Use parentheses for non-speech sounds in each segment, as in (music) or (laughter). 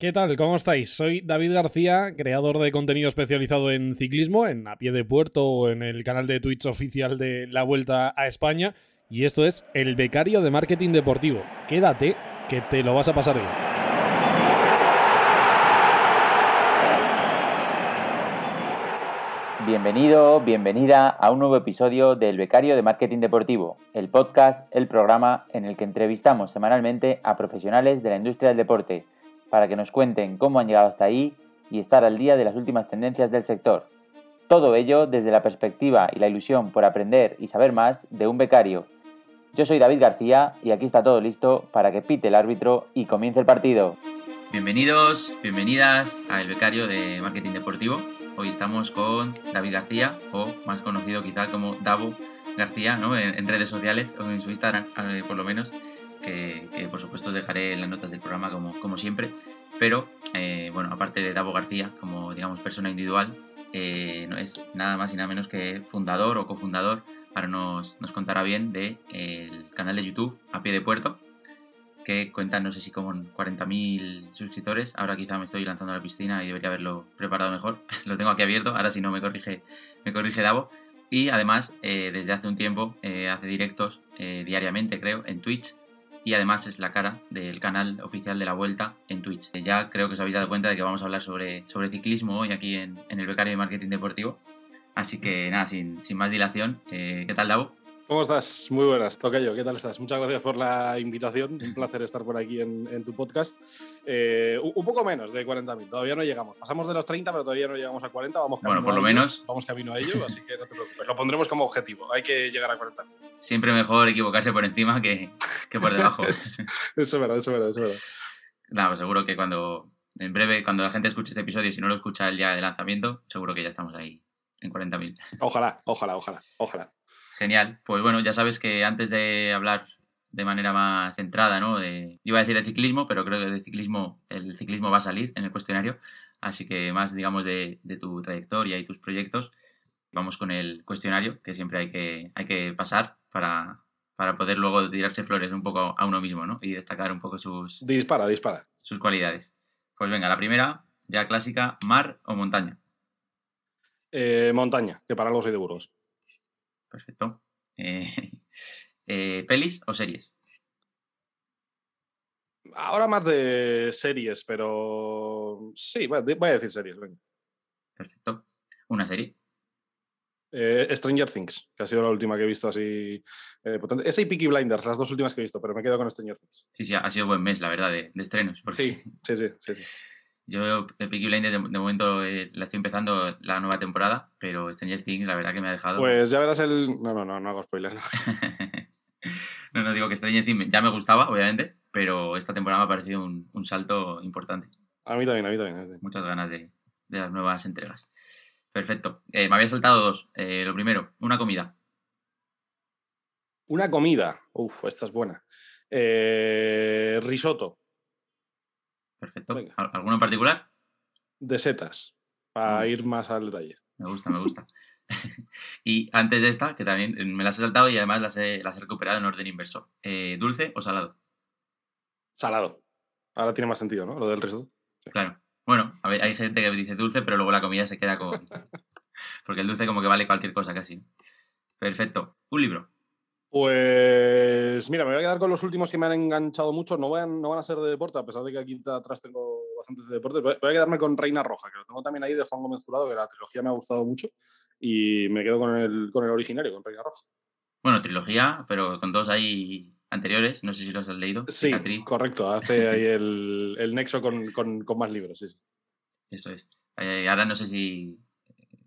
¿Qué tal? ¿Cómo estáis? Soy David García, creador de contenido especializado en ciclismo, en A Pie de Puerto o en el canal de Twitch oficial de La Vuelta a España. Y esto es El Becario de Marketing Deportivo. Quédate, que te lo vas a pasar bien. Bienvenido, bienvenida a un nuevo episodio del Becario de Marketing Deportivo, el podcast, el programa en el que entrevistamos semanalmente a profesionales de la industria del deporte para que nos cuenten cómo han llegado hasta ahí y estar al día de las últimas tendencias del sector. Todo ello desde la perspectiva y la ilusión por aprender y saber más de un becario. Yo soy David García y aquí está todo listo para que pite el árbitro y comience el partido. Bienvenidos, bienvenidas a El Becario de Marketing Deportivo. Hoy estamos con David García, o más conocido quizá como Davo García, ¿no? en, redes sociales o en su Instagram, eh, por lo menos que, por supuesto os dejaré en las notas del programa como, como siempre. Pero, eh, bueno, aparte de Davo García, como digamos persona individual, eh, no es nada más y nada menos que fundador o cofundador, ahora nos, nos contará bien, del de, canal de YouTube A Pie de Puerto, que cuenta no sé si como 40.000 suscriptores. Ahora quizá me estoy lanzando a la piscina y debería haberlo preparado mejor. (laughs) Lo tengo aquí abierto, ahora si no me corrige, me corrige Davo. Y además, eh, desde hace un tiempo, hace directos diariamente, creo, en Twitch y además es la cara del canal oficial de la Vuelta en Twitch. Ya creo que os habéis dado cuenta de que vamos a hablar sobre, sobre ciclismo hoy aquí en, el Becario de Marketing Deportivo. Así que nada, sin, sin más dilación, eh, ¿qué tal, Davo? ¿Cómo estás? Muy buenas, Tocayo, ¿qué tal estás? Muchas gracias por la invitación, un placer estar por aquí en, tu podcast. Eh, un poco menos de 40.000, todavía no llegamos. Pasamos de los 30, pero todavía no llegamos a 40, vamos Bueno, por lo menos. Vamos camino a ello, así que no te preocupes, lo pondremos como objetivo, hay que llegar a 40.000. Siempre mejor equivocarse por encima que, que por debajo. (laughs) eso es verdad, eso es verdad, eso es verdad. Nada, pues seguro que cuando, en breve, cuando la gente escuche este episodio, si no lo escucha el día de lanzamiento, seguro que ya estamos ahí en 40.000. Ojalá, ojalá, ojalá, ojalá. Genial. Pues bueno, ya sabes que antes de hablar de manera más centrada, ¿no? De, iba a decir de ciclismo, pero creo que de ciclismo, el ciclismo va a salir en el cuestionario. Así que más, digamos, de, tu trayectoria y tus proyectos, vamos con el cuestionario que siempre hay que, hay que pasar para, para poder luego tirarse flores un poco a uno mismo, ¿no? Y destacar un poco sus... Dispara, dispara. Sus cualidades. Pues venga, la primera, ya clásica, mar o montaña. Eh, montaña, que para de Burgos. Perfecto. (laughs) Eh, eh, ¿Pelis o series? Ahora más de series, pero sí, voy a decir series. Perfecto. ¿Una serie? Eh, Stranger Things, que ha sido la última que he visto así potente. Esa y Peaky Blinders, las dos últimas que he visto, pero me quedo con Stranger Things. Sí, sí, ha sido buen mes, la verdad, de, estrenos. Sí, sí, sí, sí. Yo, Peaky Blinders, de, momento eh, la estoy empezando la nueva temporada, pero Stranger Things, la verdad que me ha dejado. Pues ya verás el. No, no, no, no hago spoilers. (laughs) No. no, digo que Stranger Things ya me gustaba, obviamente, pero esta temporada me ha parecido un, salto importante. A mí también, a mí también. Muchas ganas de, las nuevas entregas. Perfecto. Eh, me había saltado dos. Eh, lo primero, una comida. Una comida. Uf, esta es buena. risotto. Perfecto. ¿Alguno en particular? De setas, para ir más al detalle. Me gusta, me gusta. (laughs) y antes de esta, que también me las he saltado y además las he, las he recuperado en orden inverso. Eh, ¿Dulce o salado? Salado. Ahora tiene más sentido, ¿no? Lo del risotto. Claro. Bueno, hay gente que dice dulce, pero luego la comida se queda con... (laughs) Porque el dulce como que vale cualquier cosa casi. Perfecto. Un libro. Pues mira, me voy a quedar con los últimos que me han enganchado mucho. No van, no van a ser de deporte, a pesar de que aquí atrás tengo bastantes de deporte. Voy a quedarme con Reina Roja, que lo tengo también ahí de Juan Gómez Jurado, que la trilogía me ha gustado mucho. Y me quedo con el, con el originario, con Reina Roja. Bueno, trilogía, pero con dos ahí anteriores. No sé si los has leído. Sí, correcto. Hace ahí el, el nexo con, con, con, más libros, sí, sí. Eso es. Eh, ahora no sé si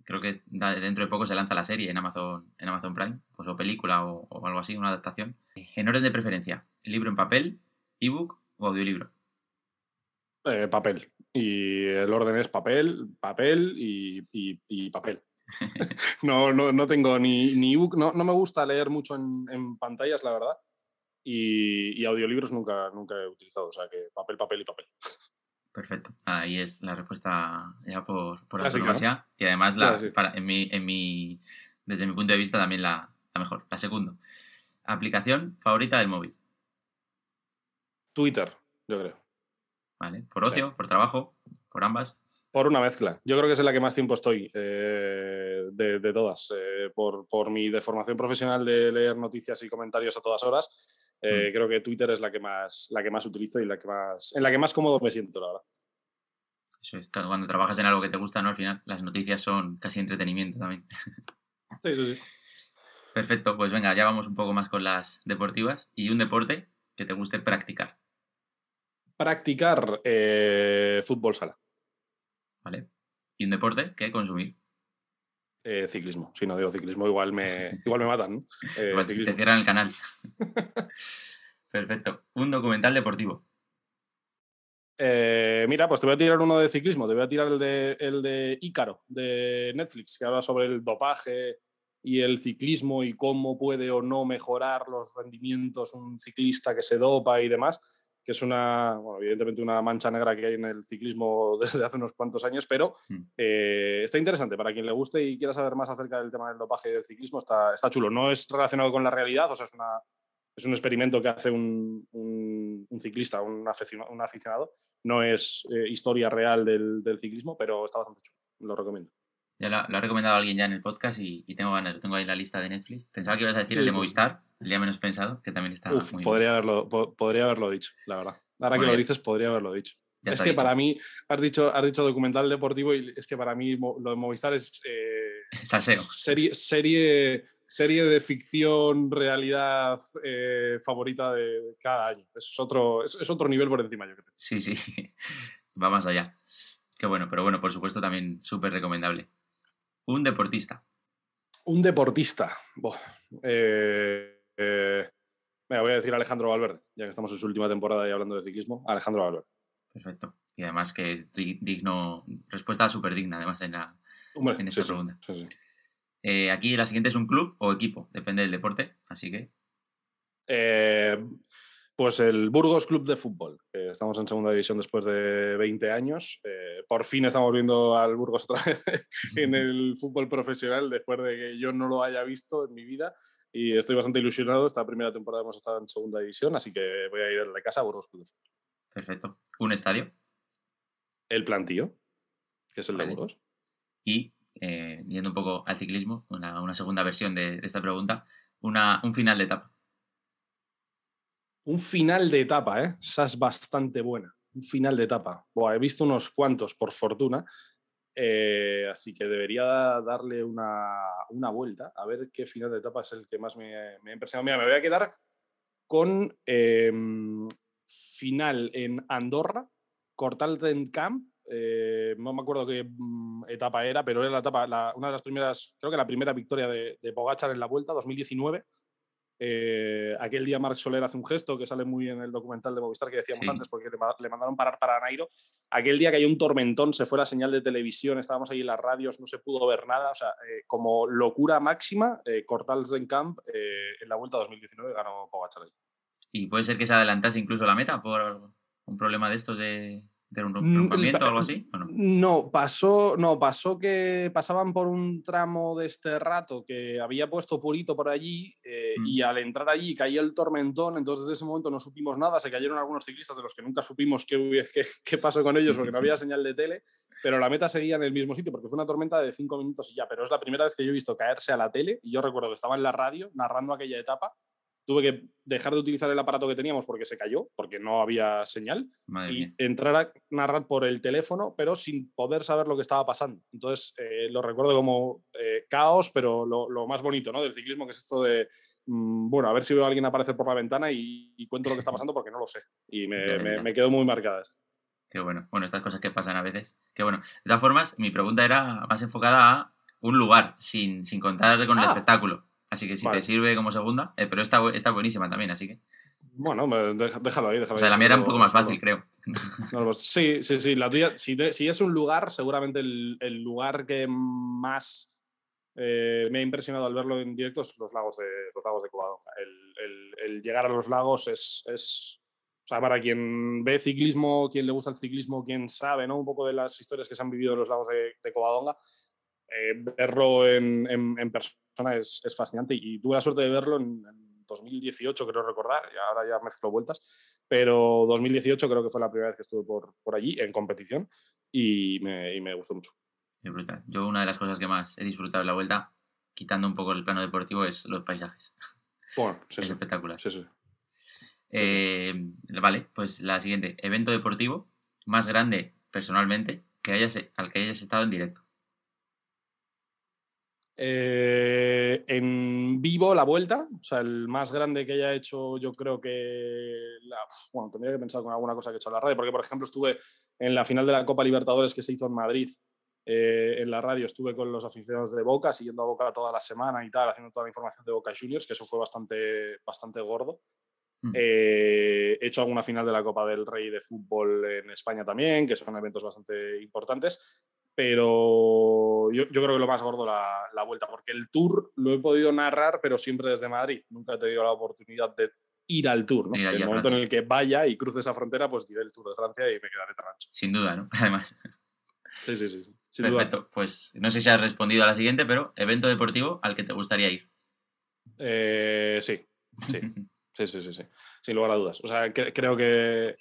creo que dentro de poco se lanza la serie en Amazon, en Amazon Prime, pues o película o, algo así, una adaptación. En orden de preferencia, ¿libro en papel, ebook o audiolibro? Eh, papel. Y el orden es papel, papel y, papel. (laughs) no, no, tengo ni, ni ebook, no, no, me gusta leer mucho en, pantallas, la verdad. Y, y, audiolibros nunca, nunca he utilizado, o sea que papel, papel y papel. Perfecto. Ahí es la respuesta ya por, por la Y además, la, para, en mi, en mi, desde mi punto de vista, también la, la mejor, la segunda. Aplicación favorita del móvil. Twitter, yo creo. ¿Vale? ¿Por ocio, por trabajo, por ambas? Por una mezcla. Yo creo que es en la que más tiempo estoy eh, de, todas. Eh, por, mi deformación profesional de leer noticias y comentarios a todas horas, eh, mm. creo que Twitter es la que más, la que más utilizo y la que más, en la que más cómodo me siento, la verdad. Eso es, cuando trabajas en algo que te gusta, ¿no? Al final, las noticias son casi entretenimiento también. (laughs) Sí, sí, sí. Perfecto, pues venga, ya vamos un poco más con las deportivas. ¿Y un deporte que te guste practicar? Practicar fútbol sala. ¿vale? ¿Y un deporte que consumir? Eh, ciclismo. Si no digo ciclismo, igual me, (laughs) igual me matan. Eh, te cierran el canal. (laughs) Perfecto. Un documental deportivo. Eh, mira, pues te voy a tirar uno de ciclismo. Te voy a tirar el de, el de Ícaro, de Netflix, que habla sobre el dopaje y el ciclismo y cómo puede o no mejorar los rendimientos un ciclista que se dopa y demás que es una, evidentemente una mancha negra que hay en el ciclismo (laughs) desde hace unos cuantos años, pero mm. eh, está interesante. Para quien le guste y quiera saber más acerca del tema del dopaje y del ciclismo, está, está chulo. No es relacionado con la realidad, o sea, es, una, es un experimento que hace un, un, ciclista, un aficionado, un aficionado. No es eh, historia real del, del ciclismo, pero está bastante chulo. Lo recomiendo. Ya lo, ha recomendado alguien ya en el podcast y, tengo ganas, tengo ahí la lista de Netflix. Pensaba que ibas a decir el de Movistar, el día menos pensado, que también está muy podría Haberlo, podría haberlo dicho, la verdad. Ahora que lo dices, podría haberlo dicho. es que para mí, has dicho, has dicho documental deportivo y es que para mí lo de Movistar es... Eh, (laughs) serie, serie, serie de ficción, realidad eh, favorita de cada año. Es otro, es, otro nivel por encima, yo creo. Sí, sí, (laughs) va más allá. Qué bueno, pero bueno, por supuesto también súper recomendable. Un deportista. Un deportista. Eh, eh, voy a decir Alejandro Valverde, ya que estamos en su última temporada y hablando de ciclismo. Alejandro Valverde. Perfecto. Y además que es digno, respuesta súper digna, además, en, la, en esta pregunta. Eh, aquí la siguiente es un club o equipo, depende del deporte, así que. Pues el Burgos Club de Fútbol. estamos en segunda división después de 20 años. Eh, por fin estamos viendo al Burgos otra vez (laughs) en (laughs) el fútbol profesional después de que yo no lo haya visto en mi vida. Y estoy bastante ilusionado. Esta primera temporada hemos estado en segunda división, así que voy a ir de casa a Burgos Club de Fútbol. Perfecto. ¿Un estadio? El plantío, que es el de Burgos. Y eh, yendo un poco al ciclismo, una, segunda versión de, esta pregunta, una, un final de etapa. Un final de etapa, ¿eh? Esa es bastante buena. Un final de etapa. he visto unos cuantos, por fortuna. Eh, así que debería darle una, vuelta a ver qué final de etapa es el que más me, ha impresionado. Mira, me voy a quedar con em, final en Andorra, Cortalten Camp. Eh, no me acuerdo qué mm, etapa era, pero era la etapa, una de las primeras, creo que la primera victoria de, de Pogachar en la vuelta, 2019. Eh, aquel día Marc Soler hace un gesto que sale muy en el documental de Movistar que decíamos antes, porque le, mandaron parar para Nairo. Aquel día que hay un tormentón, se fue la señal de televisión, estábamos ahí en las radios, no se pudo ver nada. O sea, eh, como locura máxima, eh, Cortals en Camp eh, en la vuelta 2019 ganó Pogacar. Y puede ser que se adelantase incluso la meta por un problema de estos de, ¿De un mm, rompimiento o algo así? no? pasó, no, pasó que pasaban por un tramo de este rato que había puesto Purito por allí eh, mm. y al entrar allí caía el tormentón, entonces desde ese momento no supimos nada, se cayeron algunos ciclistas de los que nunca supimos qué, qué, qué pasó con ellos porque no había (laughs) señal de tele, pero la meta seguía en el mismo sitio porque fue una tormenta de cinco minutos y ya, pero es la primera vez que yo he visto caerse a la tele y yo recuerdo que estaba en la radio narrando aquella etapa tuve que dejar de utilizar el aparato que teníamos porque se cayó, porque no había señal, y entrar a narrar por el teléfono, pero sin poder saber lo que estaba pasando. Entonces, eh, lo recuerdo como eh, caos, pero lo, más bonito ¿no? del ciclismo, que es esto de, mm, bueno, a ver si veo a alguien aparecer por la ventana y, cuento lo que está (laughs) pasando porque no lo sé. Y me, me, quedo muy marcada. Qué bueno. Bueno, estas cosas que pasan a veces. Qué bueno. De todas formas, mi pregunta era más enfocada a un lugar, sin, sin contar con el ah. espectáculo. Así que si te sirve como segunda, eh, pero está, está buenísima también, así que. Bueno, déjalo ahí, déjalo O sea, la mía era un poco más fácil, creo. Pues sí, sí, sí. La tuya, si, es un lugar, seguramente el, lugar que más eh, me ha impresionado al verlo en directo es los lagos de, los lagos de Covadonga. El, llegar a los lagos es, es, O sea, para quien ve ciclismo, quien le gusta el ciclismo, quien sabe ¿no? un poco de las historias que se han vivido en los lagos de, de Covadonga, eh, verlo en, en, persona es, es, fascinante y tuve la suerte de verlo en, 2018, creo recordar, y ahora ya mezclo vueltas, pero 2018 creo que fue la primera vez que estuve por, por allí en competición y me, y me gustó mucho. Es brutal. Yo una de las cosas que más he disfrutado de la vuelta, quitando un poco el plano deportivo, es los paisajes. (laughs) Bueno, sí, es sí. espectacular. Sí, sí. Eh, vale, pues la siguiente. Evento deportivo más grande personalmente que hayas, al que hayas estado en directo. Eh, en vivo la vuelta, o sea, el más grande que haya hecho, yo creo que. La, bueno, tendría que pensar con alguna cosa que he hecho en la radio, porque por ejemplo estuve en la final de la Copa Libertadores que se hizo en Madrid. eh, en la radio estuve con los aficionados de Boca, siguiendo a Boca toda la semana y tal, haciendo toda la información de Boca Juniors, que eso fue bastante, bastante gordo. Mm. Eh, he hecho alguna final de la Copa del Rey de fútbol en España también, que son eventos bastante importantes, pero yo, yo creo que lo más gordo la, la vuelta, porque el tour lo he podido narrar, pero siempre desde Madrid. Nunca he tenido la oportunidad de ir al tour. ¿no? El momento en el que vaya y cruce esa frontera, pues diré el tour de Francia y me quedaré tan ancho. Sin duda, ¿no? (laughs) Además. Sí, sí, sí. duda. Perfecto. Pues no sé si has respondido a la siguiente, pero evento deportivo al que te gustaría ir. Eh, sí, sí. (laughs) Sí, sí, sí, sí. Sin lugar a dudas. O sea, cre- creo que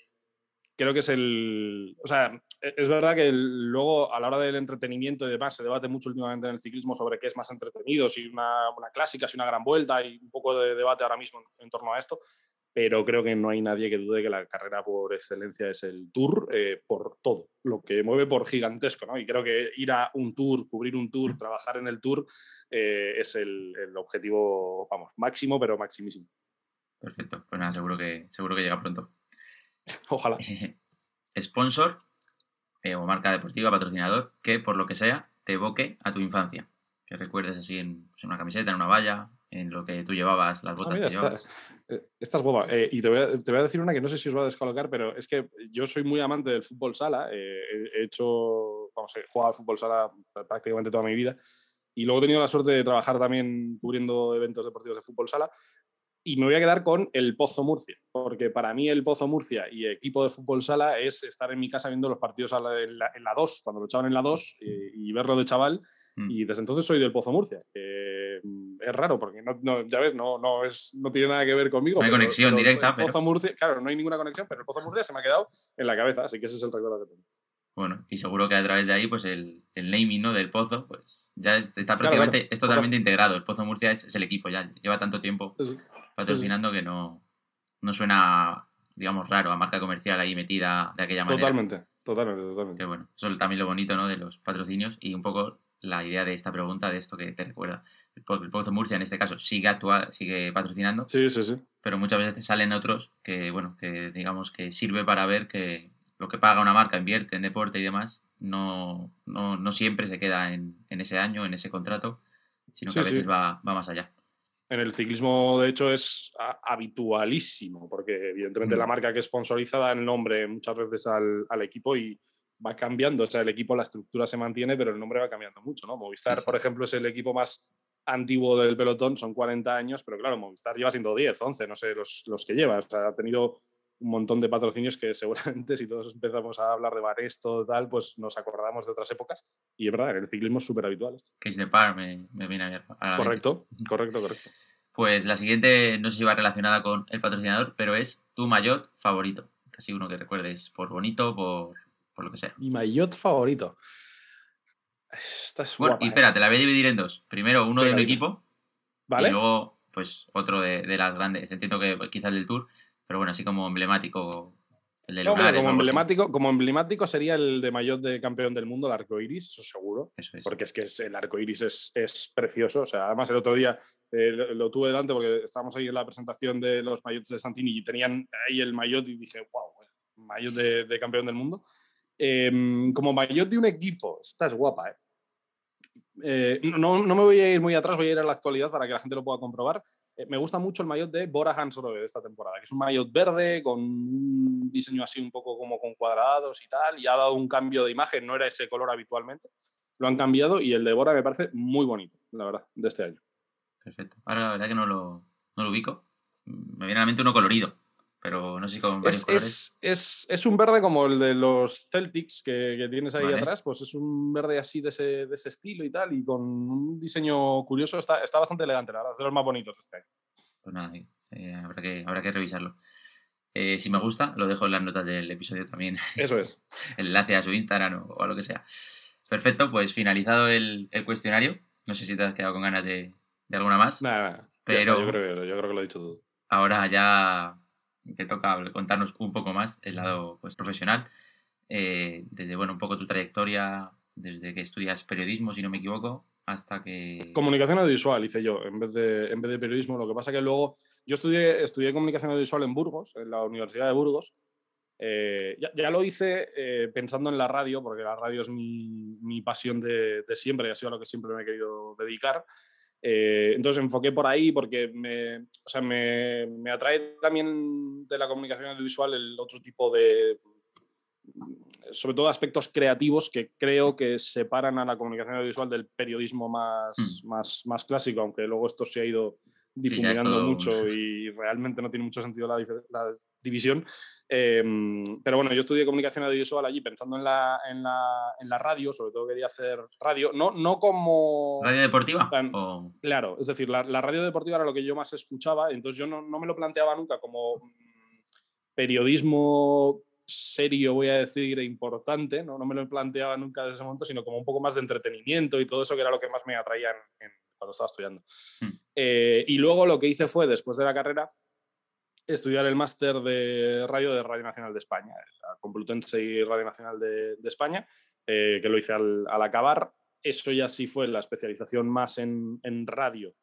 creo que es el. O sea, e- es verdad que luego a la hora del entretenimiento y demás se debate mucho últimamente en el ciclismo sobre qué es más entretenido, si una, una clásica, si una gran vuelta, hay un poco de debate ahora mismo en, en torno a esto. Pero creo que no hay nadie que dude que la carrera por excelencia es el tour eh, por todo, lo que mueve por gigantesco, ¿no? Y creo que ir a un tour, cubrir un tour, trabajar en el tour eh, es el, el objetivo, vamos, máximo, pero maximísimo. Perfecto. Pues nada, seguro que, seguro que llega pronto. (laughs) Ojalá. (laughs) Sponsor eh, o marca deportiva, patrocinador, que por lo que sea te evoque a tu infancia. Que recuerdes así en, pues, en una camiseta, en una valla, en lo que tú llevabas, las Ah, botas mira, que llevabas. eh, esta es boba. Eh, y te voy, a, te voy a decir una que no sé si os va a descolocar, pero es que yo soy muy amante del fútbol sala. eh, he he hecho, vamos, he jugado al fútbol sala prácticamente toda mi vida. Y luego he tenido la suerte de trabajar también cubriendo eventos deportivos de fútbol sala. Y me voy a quedar con el Pozo Murcia, porque para mí el Pozo Murcia y equipo de fútbol sala es estar en mi casa viendo los partidos en la, en la 2, cuando lo echaban en la 2, eh, y verlo de chaval. Mm. Y desde entonces soy del Pozo Murcia. mm, es raro, porque no, no- ya ves, no, no, es, no tiene nada que ver conmigo. No hay conexión directa, el pero- Pozo Murcia, claro, no hay ninguna conexión, pero el Pozo Murcia se me ha quedado en la cabeza, así que ese es el recuerdo que tengo. Bueno, y seguro que a través de ahí, pues el, el naming ¿no? del Pozo, pues ya es- está Claro, prácticamente, claro. es totalmente integrado. El Pozo Murcia es, es el equipo, ya lleva tanto tiempo Sí, sí. patrocinando que no, no suena, digamos, raro a marca comercial ahí metida de aquella manera. Totalmente, totalmente, totalmente. Que bueno, eso es también lo bonito ¿no? de los patrocinios y un poco la idea de esta pregunta, de esto que te recuerda. El Po- el Pozo Murcia en este caso sigue actual, sigue patrocinando, Sí, sí, sí. pero muchas veces salen otros que, bueno, que digamos que sirve para ver que lo que paga una marca, invierte en deporte y demás, no, no, no siempre se queda en, en ese año, en ese contrato, sino que Sí, a veces sí. va, va más allá. En el ciclismo, de hecho, es habitualísimo, porque evidentemente Mm. la marca que sponsoriza da el nombre muchas veces al, al equipo y va cambiando. O sea, el equipo, la estructura se mantiene, pero el nombre va cambiando mucho, ¿no? Movistar, Sí, sí. por ejemplo, es el equipo más antiguo del pelotón, son 40 años, pero claro, Movistar lleva siendo 10, 11, no sé, los, los que lleva. O sea, ha tenido un montón de patrocinios que (laughs) seguramente si todos empezamos a hablar de Baresto tal, pues nos acordamos de otras épocas. Y es verdad, el ciclismo es súper habitual esto. Case de Par me, me viene a mente. Correcto, correcto, correcto. Pues la siguiente no sé si va relacionada con el patrocinador, pero es tu maillot favorito. Casi uno que recuerdes por bonito, por, por lo que sea. Mi maillot favorito. Esta es Bueno, guapa, y ¿eh? espera, te la voy a dividir en dos. Primero uno de un equipo ¿Vale? y luego pues otro de, de las grandes. Entiendo que pues, quizás el del Tour, pero bueno, así como emblemático el de No, Lunares como, emblemático, como emblemático sería el de maillot de campeón del mundo, el arco iris, eso seguro. Eso es. Porque es que es- el arco iris es, es precioso. O sea, además el otro día eh, lo, lo tuve delante porque estábamos ahí en la presentación de los maillots de Santini y tenían ahí el maillot y dije, wow, maillot de, de campeón del mundo. Eh, como maillot de un equipo, esta es guapa, ¿eh? Eh, no, no me voy a ir muy atrás, voy a ir a la actualidad para que la gente lo pueda comprobar. Eh, me gusta mucho el maillot de Bora Hansgrohe de esta temporada, que es un maillot verde con un diseño así un poco como con cuadrados y tal, y ha dado un cambio de imagen, no era ese color habitualmente. Lo han cambiado y el de Bora me parece muy bonito, la verdad, de este año. Perfecto. Ahora la verdad que no lo, no lo ubico. Me viene a la mente uno colorido, pero no sé si con varios Es, colores. es, es, es un verde como el de los Celtics que, que tienes ahí Vale. atrás, pues es un verde así de ese, de ese estilo y tal, y con un diseño curioso, está, está bastante elegante, la verdad, es de los más bonitos de este año. pues nada, eh, habrá, que, habrá que revisarlo. Eh, si me gusta, lo dejo en las notas del episodio también. Eso es. el (laughs) enlace a su Instagram o, a lo que sea. Perfecto, pues finalizado el, cuestionario. No sé si te has quedado con ganas de, alguna más. Nada, pero yo, creo, yo creo que lo he dicho todo. Ahora ya te toca contarnos un poco más el lado pues, profesional. Eh, desde bueno, un poco tu trayectoria, desde que estudias periodismo, si no me equivoco, hasta que... Comunicación audiovisual hice yo, en vez de, en vez de periodismo. Lo que pasa que luego yo estudié, estudié comunicación audiovisual en Burgos, en la Universidad de Burgos. Eh, ya, lo hice eh, pensando en la radio, porque la radio es mi, mi pasión de, de, siempre y ha sido a lo que siempre me he querido dedicar. Eh, entonces enfoqué por ahí porque me, o sea, me, me, atrae también de la comunicación audiovisual el otro tipo de, sobre todo aspectos creativos que creo que separan a la comunicación audiovisual del periodismo más, hmm. más, más clásico, aunque luego esto se ha ido difuminando mucho (laughs) y realmente no tiene mucho sentido la, la división. Em, pero bueno, yo estudié comunicación audiovisual allí pensando en la, en la, en la radio, sobre todo quería hacer radio, no, no como... ¿Radio deportiva? Claro, es decir, la, la, radio deportiva era lo que yo más escuchaba, entonces yo no, no me lo planteaba nunca como mm, periodismo serio, voy a decir, e importante, ¿no? no me lo planteaba nunca desde ese momento, sino como un poco más de entretenimiento y todo eso que era lo que más me atraía cuando estaba estudiando. Hmm. Eh, y luego lo que hice fue, después de la carrera, estudiar el máster de radio de Radio Nacional de España, la Complutense y Radio Nacional de, España, eh, que lo hice al, acabar. Eso ya sí fue la especialización más en, en radio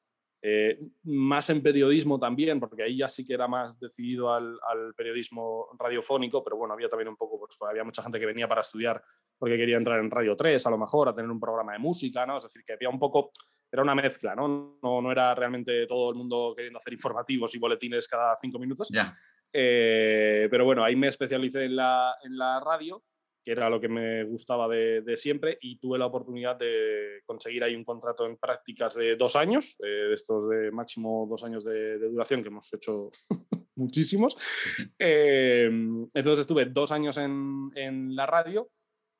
eh, más en periodismo también, porque ahí ya sí que era más decidido al, periodismo radiofónico, pero bueno, había también un poco, pues, había mucha gente que venía para estudiar porque quería entrar en Radio 3 a lo mejor, a tener un programa de música, ¿no? Es decir, que había un poco, era una mezcla, ¿no? No, no era realmente todo el mundo queriendo hacer informativos y boletines cada cinco minutos. Eh, pero bueno, ahí me especialicé en la, en la radio que era lo que me gustaba de, siempre, y tuve la oportunidad de conseguir ahí un contrato en prácticas de dos años, eh, estos de máximo dos años de, duración, que hemos hecho (laughs) muchísimos. Eh, entonces estuve dos años en, en la radio,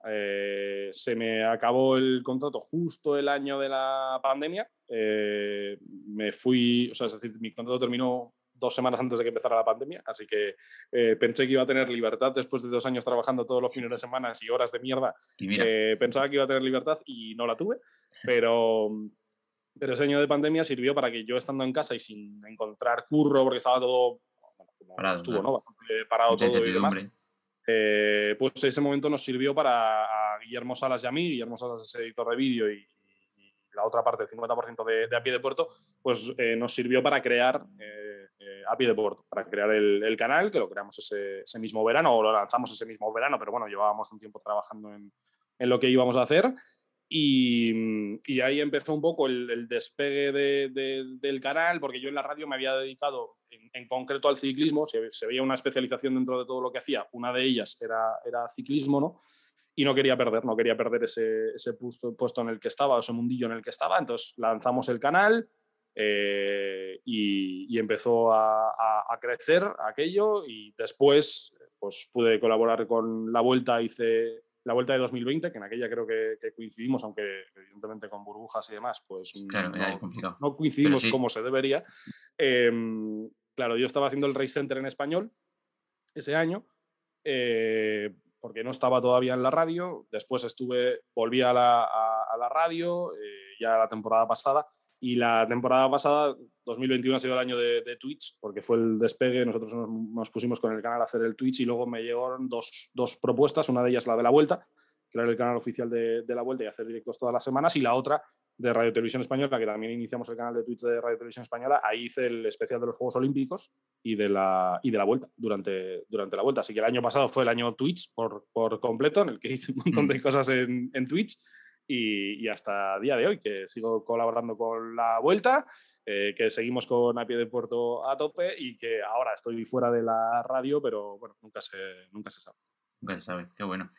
eh, se me acabó el contrato justo el año de la pandemia, me fui, o sea, es decir, mi contrato terminó dos semanas antes de que empezara la pandemia, así que eh, pensé que iba a tener libertad después de dos años trabajando todos los fines de semana y horas de mierda. Eh, pensaba que iba a tener libertad y no la tuve, (laughs) pero, pero ese año de pandemia sirvió para que yo estando en casa y sin encontrar curro, porque estaba todo, parado, estuvo, ¿no? Bastante parado todo y demás. Eh, pues ese momento nos sirvió para a Guillermo Salas y a mí, Guillermo Salas es editor de vídeo y, la otra parte, el 50% de, de, a pie de puerto, pues nos sirvió para crear a pie de puerto para crear el, canal, que lo creamos ese, mismo verano o lo lanzamos ese mismo verano, pero bueno, llevábamos un tiempo trabajando en lo que íbamos a hacer. Y, y ahí empezó un poco el, despegue del canal, porque yo en la radio me había dedicado en, concreto al ciclismo, se, se, veía una especialización dentro de todo lo que hacía, una de ellas era, era ciclismo, ¿no? Y no quería perder, no quería perder ese, ese puesto, puesto en el que estaba, ese mundillo en el que estaba, entonces lanzamos el canal, eh, y, empezó a, crecer aquello y después pues pude colaborar con la vuelta, hice la vuelta de 2020, que en aquella creo que, coincidimos, aunque evidentemente con burbujas y demás, pues no, coincidimos como se debería. Em, claro, yo estaba haciendo el Race Center en español ese año, eh, porque no estaba todavía en la radio, después estuve, volví a la, a, la radio, eh, ya la temporada pasada, y la temporada pasada, 2021, ha sido el año de, Twitch, porque fue el despegue. Nosotros nos, pusimos con el canal a hacer el Twitch y luego me llegaron dos, dos, propuestas. Una de ellas la de la vuelta, era el canal oficial de, de, la vuelta y hacer directos todas las semanas. Y la otra de Radio Televisión Española, que también iniciamos el canal de Twitch de Radio Televisión Española. Ahí hice el especial de los Juegos Olímpicos y de la, y de la vuelta durante, durante la vuelta. Así que el año pasado fue el año Twitch por, por completo, en el que hice un montón de mm. cosas en, en Twitch y, hasta día de hoy, que sigo colaborando con la vuelta, eh, que seguimos con A Pie de Puerto a tope y que ahora estoy fuera de la radio, pero bueno, nunca se, nunca se sabe. Nunca se sabe, qué bueno.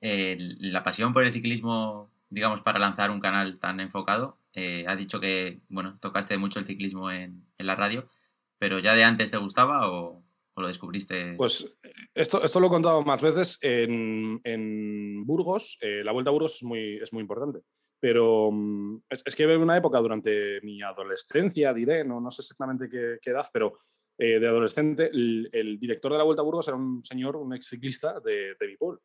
la pasión por el ciclismo, digamos, para lanzar un canal tan enfocado, eh, ha dicho que, bueno, tocaste mucho el ciclismo en, en la radio, pero ya de antes te gustaba o, ¿O lo descubriste? Pues esto, esto lo he contado más veces. En, en Burgos, eh, la Vuelta a Burgos es muy, es muy importante. pero mm, es, es, que una época durante mi adolescencia, diré, no, no sé exactamente qué, qué edad, pero eh, de adolescente, el, director de la Vuelta a Burgos era un señor, un ex ciclista de, de mi pueblo.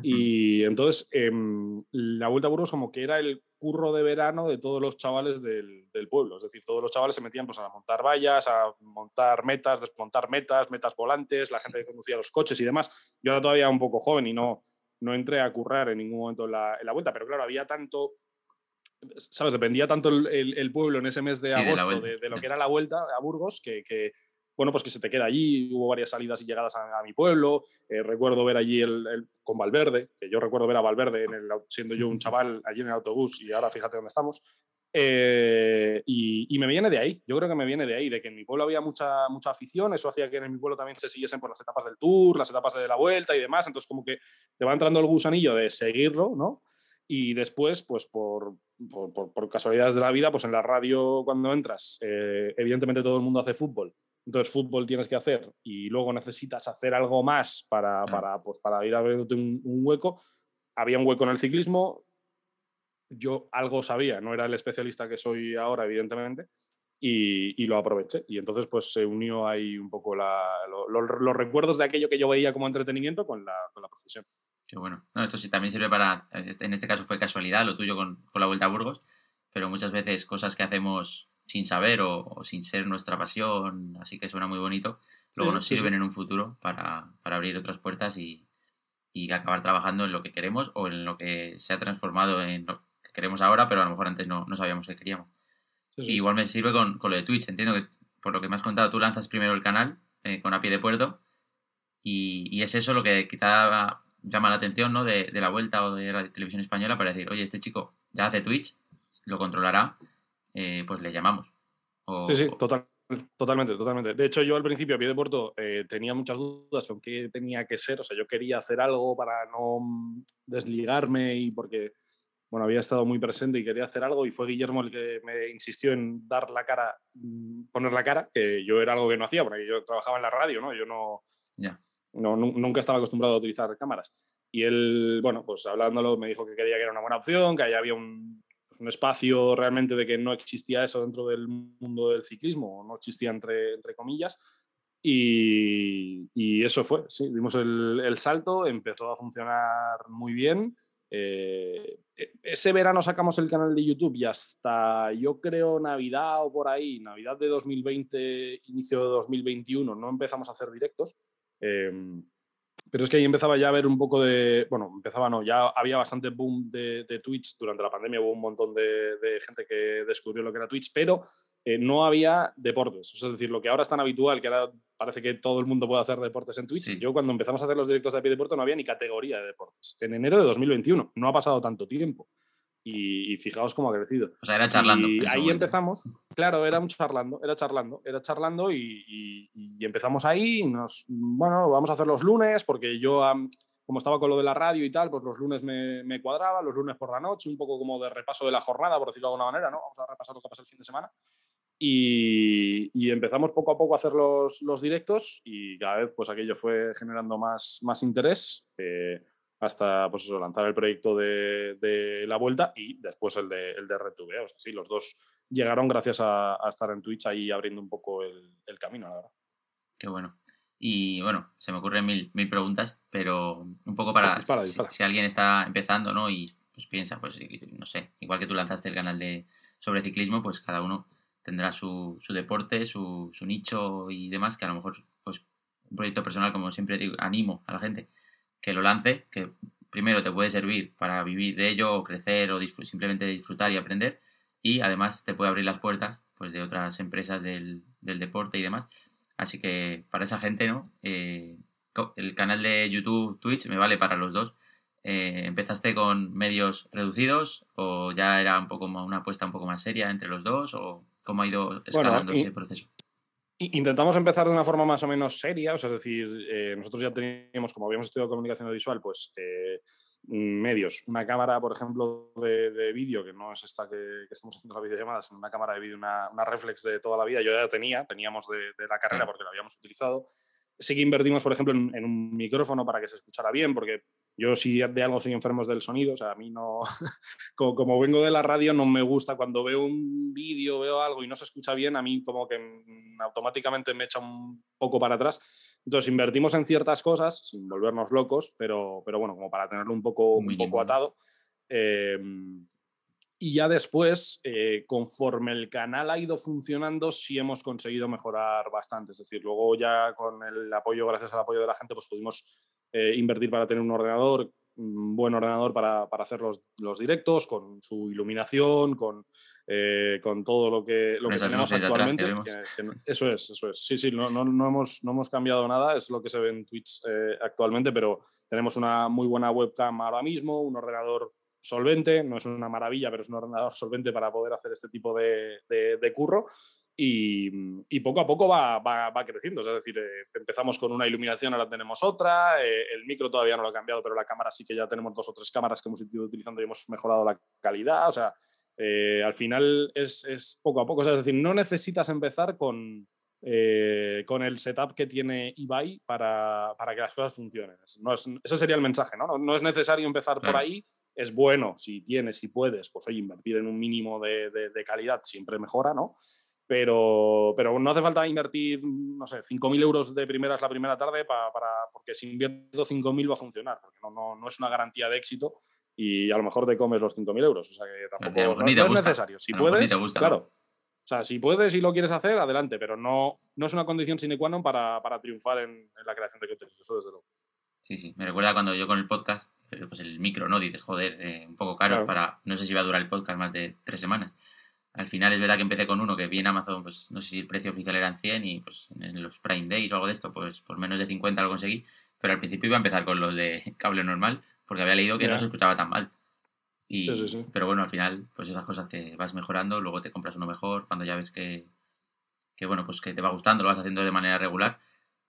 Y entonces em, la Vuelta a Burgos como que era el curro de verano de todos los chavales del, del, pueblo. Es decir, todos los chavales se metían pues, a montar vallas, a montar metas, desmontar metas, metas volantes, la gente que conducía los coches y demás. Yo era todavía un poco joven y no, no entré a currar en ningún momento en la, en la vuelta, pero claro, había tanto ¿sabes? Dependía tanto el, el, pueblo en ese mes de agosto de, de, lo que era la vuelta a Burgos que, que, bueno, pues que se te queda allí. Hubo varias salidas y llegadas a, mi pueblo. Eh, recuerdo ver allí el, con Valverde, que yo recuerdo ver a Valverde en el, siendo yo un (laughs) chaval allí en el autobús y ahora fíjate dónde estamos. Eh, y, y, me viene de ahí, yo creo que me viene de ahí, de que en mi pueblo había mucha, mucha afición, eso hacía que en mi pueblo también se siguiesen por las etapas del tour, las etapas de la vuelta y demás, entonces como que te va entrando el gusanillo de seguirlo, ¿no? Y después, pues por, por, por, casualidades de la vida, pues en la radio cuando entras, eh, evidentemente todo el mundo hace fútbol entonces, fútbol tienes que hacer y luego necesitas hacer algo más para, para, pues, para ir abriéndote un, un, hueco. Había un hueco en el ciclismo. Yo algo sabía, no era el especialista que soy ahora, evidentemente, y, y lo aproveché. Y entonces, pues se unió ahí un poco la, lo, lo, los recuerdos de aquello que yo veía como entretenimiento con la, con la profesión. Qué bueno. No, esto sí también sirve para. En este caso fue casualidad, lo tuyo con, con la Vuelta a Burgos, pero muchas veces cosas que hacemos sin saber o, sin ser nuestra pasión, así que suena muy bonito, luego nos sirven en un futuro para, para abrir otras puertas y, y, acabar trabajando en lo que queremos o en lo que se ha transformado en lo que queremos ahora, pero a lo mejor antes no, no sabíamos que queríamos. igual me sirve con, con, lo de Twitch, entiendo que por lo que me has contado, tú lanzas primero el canal eh, con a pie de puerto y, y, es eso lo que quizá llama la atención ¿no? de, de la vuelta o de la televisión española para decir, oye, este chico ya hace Twitch, lo controlará eh, pues le llamamos. O, sí, sí, total, totalmente, totalmente. De hecho, yo al principio a pie de puerto eh, tenía muchas dudas con qué tenía que ser. O sea, yo quería hacer algo para no desligarme y porque, bueno, había estado muy presente y quería hacer algo y fue Guillermo el que me insistió en dar la cara, mm, poner la cara, que yo era algo que no hacía, porque yo trabajaba en la radio, ¿no? Yo no, yeah. no nunca estaba acostumbrado a utilizar cámaras. Y él, bueno, pues hablándolo, me dijo que quería que era una buena opción, que ahí había un, un espacio realmente de que no existía eso dentro del mundo del ciclismo, no existía entre, entre comillas. Y, y, eso fue, sí, dimos el, el, salto, empezó a funcionar muy bien. Eh, ese verano sacamos el canal de YouTube y hasta yo creo Navidad o por ahí, Navidad de 2020, inicio de 2021, no empezamos a hacer directos. Eh, pero es que ahí empezaba ya a haber un poco de, bueno, empezaba no, ya había bastante boom de, de Twitch durante la pandemia, hubo un montón de, de, gente que descubrió lo que era Twitch, pero eh, no había deportes. es decir, lo que ahora es tan habitual, que ahora parece que todo el mundo puede hacer deportes en Twitch. Sí. Yo cuando empezamos a hacer los directos de pie deporte no había ni categoría de deportes. En enero de 2021, no ha pasado tanto tiempo. Y, y, fijaos cómo ha crecido. O sea, era charlando. Y ahí empezamos, claro, era un charlando, era charlando, era charlando y, y, y, empezamos ahí, nos, bueno, vamos a hacer los lunes, porque yo, como estaba con lo de la radio y tal, pues los lunes me, me, cuadraba, los lunes por la noche, un poco como de repaso de la jornada, por decirlo de alguna manera, ¿no? Vamos a repasar lo que pasa el fin de semana. Y, empezamos poco a poco a hacer los, los, directos y cada vez pues aquello fue generando más, más interés. Eh, hasta pues eso, lanzar el proyecto de, de, la vuelta y después el de, el de RedTube. O sea, sí, los dos llegaron gracias a, a, estar en Twitch ahí abriendo un poco el, el, camino, la verdad. Qué bueno. Y bueno, se me ocurren mil, mil preguntas, pero un poco para, dispara, dispara. Si, si, alguien está empezando ¿no? y pues piensa, pues no sé, igual que tú lanzaste el canal de sobre ciclismo, pues cada uno tendrá su, su deporte, su, su nicho y demás, que a lo mejor pues un proyecto personal, como siempre digo, animo a la gente que lo lance, que primero te puede servir para vivir de ello o crecer o disfr simplemente disfrutar y aprender y además te puede abrir las puertas pues de otras empresas del, del deporte y demás. Así que para esa gente, ¿no? Eh, el canal de YouTube, Twitch me vale para los dos. Eh, ¿Empezaste con medios reducidos o ya era un poco una apuesta un poco más seria entre los dos o cómo ha ido escalando bueno, ese proceso? Intentamos empezar de una forma más o menos seria, o sea, es decir, eh, nosotros ya teníamos, como habíamos estudiado comunicación audiovisual, pues eh, medios, una cámara, por ejemplo, de, de vídeo, que no es esta que, que, estamos haciendo la videollamada, sino una cámara de vídeo, una, una, reflex de toda la vida, yo ya tenía, teníamos de, de la carrera porque la habíamos utilizado. Sí que invertimos, por ejemplo, en, en, un micrófono para que se escuchara bien, porque Yo si de algo soy enfermo del sonido, o sea, a mí no, (laughs) como, vengo de la radio, no me gusta. Cuando veo un vídeo, veo algo y no se escucha bien, a mí como que automáticamente me echa un poco para atrás. Entonces invertimos en ciertas cosas, sin volvernos locos, pero, pero bueno, como para tenerlo un poco, un poco atado. Em, y ya después, eh, conforme el canal ha ido funcionando, sí hemos conseguido mejorar bastante. Es decir, luego ya con el apoyo, gracias al apoyo de la gente, pues pudimos eh, invertir para tener un ordenador, un buen ordenador para, para hacer los, los, directos, con su iluminación, con, eh, con todo lo que, lo que tenemos actualmente. eso es, eso es. Sí, sí, no, no, no, hemos, no hemos cambiado nada, es lo que se ve en Twitch eh, actualmente, pero tenemos una muy buena webcam ahora mismo, un ordenador solvente, no es una maravilla, pero es un ordenador solvente para poder hacer este tipo de, de, de curro. Mm, y, poco a poco va, va, creciendo. Es decir, eh, empezamos con una iluminación, ahora tenemos otra, eh, el micro todavía no lo ha cambiado, pero la cámara sí que ya tenemos dos o tres cámaras que hemos ido utilizando y hemos mejorado la calidad. O sea, eh, al final es, es, poco a poco. es decir, no necesitas empezar con, con el setup que tiene eBay para, para que las cosas funcionen. No es, ese sería el mensaje, ¿no? No, es necesario empezar por ahí. Es bueno si tienes, si puedes, pues oye, invertir en un mínimo de, de, de calidad siempre mejora, ¿no? pero, pero no hace falta invertir, no sé, 5.000 euros de primeras la primera tarde para, para porque si invierto 5.000 va a funcionar, porque no, no, no, es una garantía de éxito y a lo mejor te comes los 5.000 euros. O sea que tampoco no, es necesario. Si puedes, claro. O sea, si puedes y lo quieres hacer, adelante, pero no, no es una condición sine qua non para, para triunfar en, en, la creación de contenido, eso desde luego. Sí, sí, me recuerda cuando yo con el podcast, eh, pues el micro, ¿no? Dices, joder, eh, un poco caro para, no sé si va a durar el podcast más de tres semanas. Al final es verdad que empecé con uno que vi en Amazon, pues no sé si el precio oficial eran 100 y pues en los Prime Days o algo de esto, pues por menos de 50 lo conseguí. Pero al principio iba a empezar con los de (laughs) cable normal porque había leído que no se escuchaba tan mal. Y, Pero bueno, al final, pues esas cosas te vas mejorando, luego te compras uno mejor cuando ya ves que, que bueno, pues que te va gustando, lo vas haciendo de manera regular.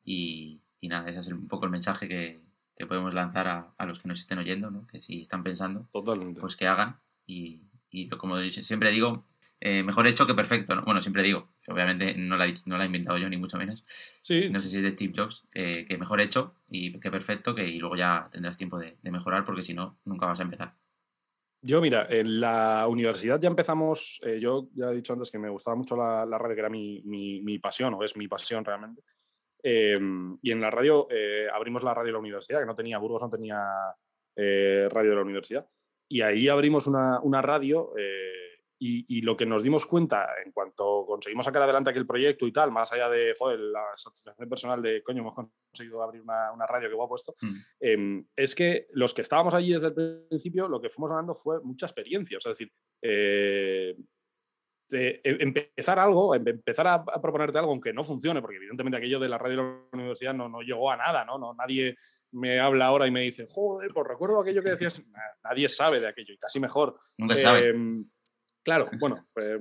Y, y nada, ese es un poco el mensaje que, que podemos lanzar a, a, los que nos estén oyendo, ¿no? que si están pensando, pues que hagan. Y, y como siempre digo, eh, mejor hecho que perfecto. ¿no? Bueno, siempre digo, obviamente no la, no la he inventado yo, ni mucho menos. Sí. No sé si es de Steve Jobs, eh, que mejor hecho y que perfecto, que y luego ya tendrás tiempo de, mejorar, porque si no, nunca vas a empezar. Yo, mira, en la universidad ya empezamos, eh, yo ya he dicho antes que me gustaba mucho la, la radio, que era mi, mi, mi, pasión, o es mi pasión realmente. Em, y en la radio abrimos la radio de la universidad, que no tenía, Burgos no tenía radio de la universidad. Y ahí abrimos una, una radio y, lo que nos dimos cuenta en cuanto conseguimos sacar adelante aquel proyecto y tal, más allá de joder, la satisfacción personal de coño, hemos conseguido abrir una, una radio que guapo esto, mm. eh, es que los que estábamos allí desde el principio, lo que fuimos ganando fue mucha experiencia. O sea, es decir, eh, de em, empezar algo, em, empezar a, proponerte algo aunque no funcione, porque evidentemente aquello de la radio de la universidad no, no llegó a nada, ¿no? no nadie me habla ahora y me dice, joder, pues recuerdo aquello que decías, (laughs) nadie sabe de aquello y casi mejor. Nunca sabe. Claro, bueno, pues,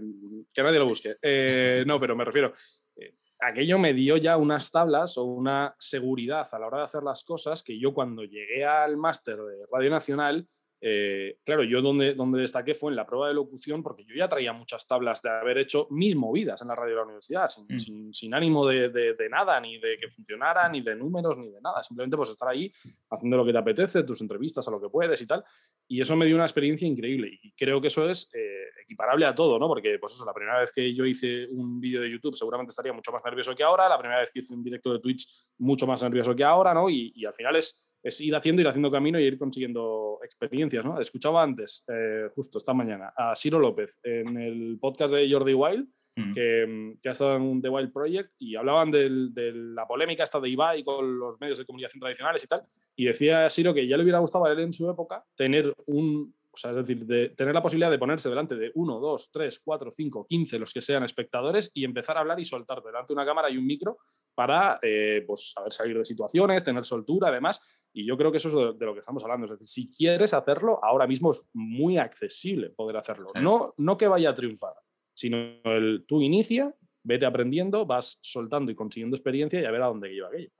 que nadie lo busque. Eh, no, pero me refiero, eh, aquello me dio ya unas tablas o una seguridad a la hora de hacer las cosas que yo cuando llegué al máster de Radio Nacional eh, claro, yo donde, donde destaqué fue en la prueba de locución, porque yo ya traía muchas tablas de haber hecho mis movidas en la radio de la universidad, sin, mm. sin, ánimo de, de, nada, ni de que funcionara, ni de números, ni de nada. Simplemente pues estar ahí haciendo lo que te apetece, tus entrevistas a lo que puedes y tal. Y eso me dio una experiencia increíble. Y creo que eso es eh, equiparable a todo, ¿no? Porque, pues eso, la primera vez que yo hice un vídeo de YouTube seguramente estaría mucho más nervioso que ahora, la primera vez que hice un directo de Twitch mucho más nervioso que ahora, ¿no? Y, y al final es es ir haciendo, ir haciendo camino y ir consiguiendo experiencias. ¿no? Escuchaba antes, eh, justo esta mañana, a Ciro López en el podcast de Jordi Wild, mm. que, que, ha estado en The Wild Project, y hablaban de la polémica esta de Ibai con los medios de comunicación tradicionales y tal. Y decía Ciro que ya le hubiera gustado a él en su época tener un, o sea, es decir, de tener la posibilidad de ponerse delante de uno, dos, tres, cuatro, cinco, quince, los que sean espectadores y empezar a hablar y soltar delante de una cámara y un micro para eh, pues, saber salir de situaciones, tener soltura, además. Y yo creo que eso es de, lo que estamos hablando. Es decir, si quieres hacerlo, ahora mismo es muy accesible poder hacerlo. No, no que vaya a triunfar, sino el tú inicia, vete aprendiendo, vas soltando y consiguiendo experiencia y a ver a dónde lleva aquello.